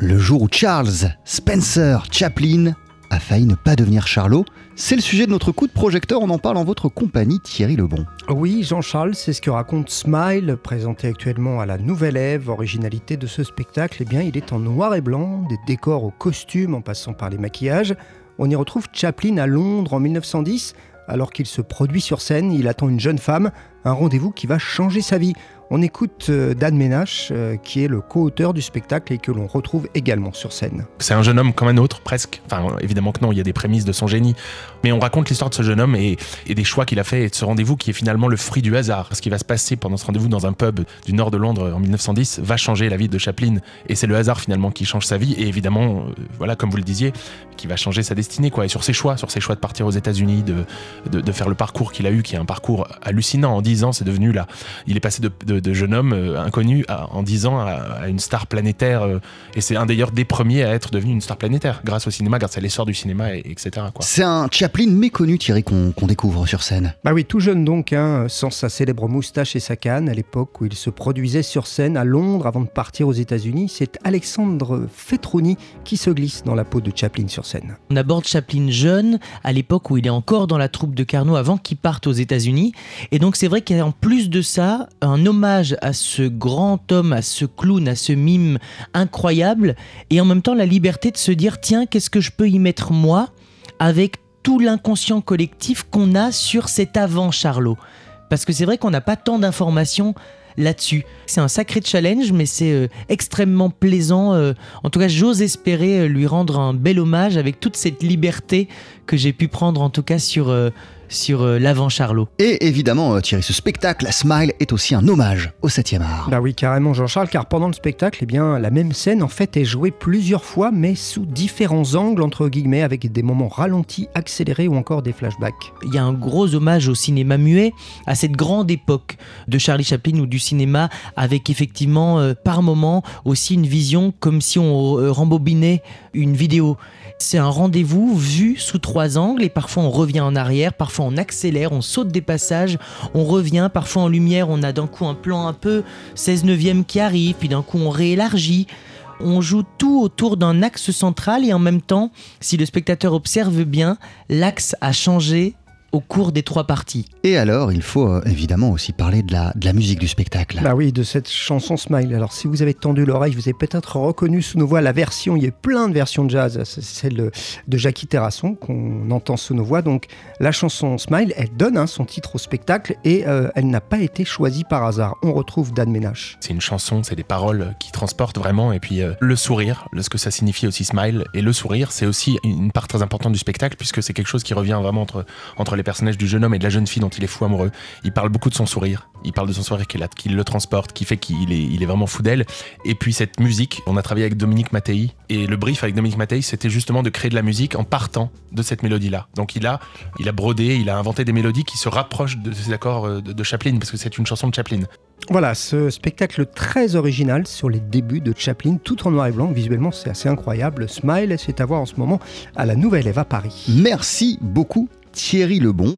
Le jour où Charles Spencer Chaplin a failli ne pas devenir Charlot, c'est le sujet de notre coup de projecteur. On en parle en votre compagnie, Thierry Lebon. Oui, Jean-Charles, c'est ce que raconte Smile, présenté actuellement à la Nouvelle Ève. Originalité de ce spectacle, eh bien, il est en noir et blanc, des décors aux costumes en passant par les maquillages. On y retrouve Chaplin à Londres en 1910 alors qu'il se produit sur scène, il attend une jeune femme, un rendez-vous qui va changer sa vie. On écoute euh, Dan Ménache, euh, qui est le co-auteur du spectacle et que l'on retrouve également sur scène. C'est un jeune homme comme un autre, presque. Enfin, évidemment que non, il y a des prémices de son génie. Mais on raconte l'histoire de ce jeune homme et, des choix qu'il a fait et de ce rendez-vous qui est finalement le fruit du hasard. Ce qui va se passer pendant ce rendez-vous dans un pub du nord de Londres en 1910 va changer la vie de Chaplin. Et c'est le hasard finalement qui change sa vie et évidemment, euh, voilà, comme vous le disiez, qui va changer sa destinée, quoi. Et sur ses choix, sur ses choix de partir aux États-Unis, de, de, faire le parcours qu'il a eu, qui est un parcours hallucinant. En 10 ans, c'est devenu là. Il est passé de, jeune homme euh, inconnu en 10 ans à, une star planétaire. Euh, et c'est un d'ailleurs des premiers à être devenu une star planétaire grâce au cinéma, grâce à l'essor du cinéma, et, etc. C'est un Chaplin méconnu, Thierry, qu'on découvre sur scène. Bah oui, tout jeune donc, hein, sans sa célèbre moustache et sa canne, à l'époque où il se produisait sur scène à Londres avant de partir aux États-Unis, c'est Alexandre Fetroni qui se glisse dans la peau de Chaplin sur scène. On aborde Chaplin jeune, à l'époque où il est encore dans la troupe de Carnot avant qu'il parte aux États-Unis. Et donc c'est vrai qu'il y a en plus de ça un hommage à ce grand homme, à ce clown, à ce mime incroyable, et en même temps la liberté de se dire tiens, qu'est-ce que je peux y mettre moi avec tout l'inconscient collectif qu'on a sur cet avant Charlot? Parce que c'est vrai qu'on n'a pas tant d'informations là-dessus. C'est un sacré challenge, mais c'est euh, extrêmement plaisant. Euh, en tout cas, j'ose espérer euh, lui rendre un bel hommage avec toute cette liberté que j'ai pu prendre, en tout cas, sur sur euh, l'avant Charlot. Et évidemment, euh, Thierry, ce spectacle, la Smile, est aussi un hommage au 7e art. Bah oui, carrément, Jean-Charles, car pendant le spectacle, eh bien, la même scène, en fait, est jouée plusieurs fois, mais sous différents angles, entre guillemets, avec des moments ralentis, accélérés ou encore des flashbacks. Il y a un gros hommage au cinéma muet, à cette grande époque de Charlie Chaplin ou du cinéma, avec effectivement, euh, par moment, aussi une vision comme si on rembobinait une vidéo. C'est un rendez-vous vu sous trois angles et parfois on revient en arrière, parfois on accélère, on saute des passages, on revient, parfois en lumière on a d'un coup un plan un peu 16 neuvième qui arrive, puis d'un coup on réélargit. On joue tout autour d'un axe central et en même temps, si le spectateur observe bien, l'axe a changé au cours des trois parties. Et alors, il faut euh, évidemment aussi parler de la, de la musique du spectacle. Bah oui, de cette chanson Smile. Alors, si vous avez tendu l'oreille, vous avez peut-être reconnu sous nos voix la version, il y a plein de versions de jazz, c'est celle de, Jackie Terrasson qu'on entend sous nos voix. Donc, la chanson Smile, elle donne hein, son titre au spectacle et euh, elle n'a pas été choisie par hasard. On retrouve Dan Ménage. C'est une chanson, c'est des paroles qui transportent vraiment, et puis euh, le sourire, ce que ça signifie aussi Smile, et le sourire, c'est aussi une part très importante du spectacle, puisque c'est quelque chose qui revient vraiment entre, entre les personnages du jeune homme et de la jeune fille dont il est fou amoureux. Il parle beaucoup de son sourire. Il parle de son sourire qui, qui le transporte, qui fait qu'il est, il est vraiment fou d'elle. Et puis cette musique, on a travaillé avec Dominique Mattei. Et le brief avec Dominique Mattei, c'était justement de créer de la musique en partant de cette mélodie-là. Donc il a, il a brodé, il a inventé des mélodies qui se rapprochent de ces accords euh, de, de Chaplin, parce que c'est une chanson de Chaplin. Voilà, ce spectacle très original sur les débuts de Chaplin, tout en noir et blanc. Visuellement, c'est assez incroyable. Smile, c'est à voir en ce moment à la Nouvelle Ève à Paris. Merci beaucoup, Thierry Lebon.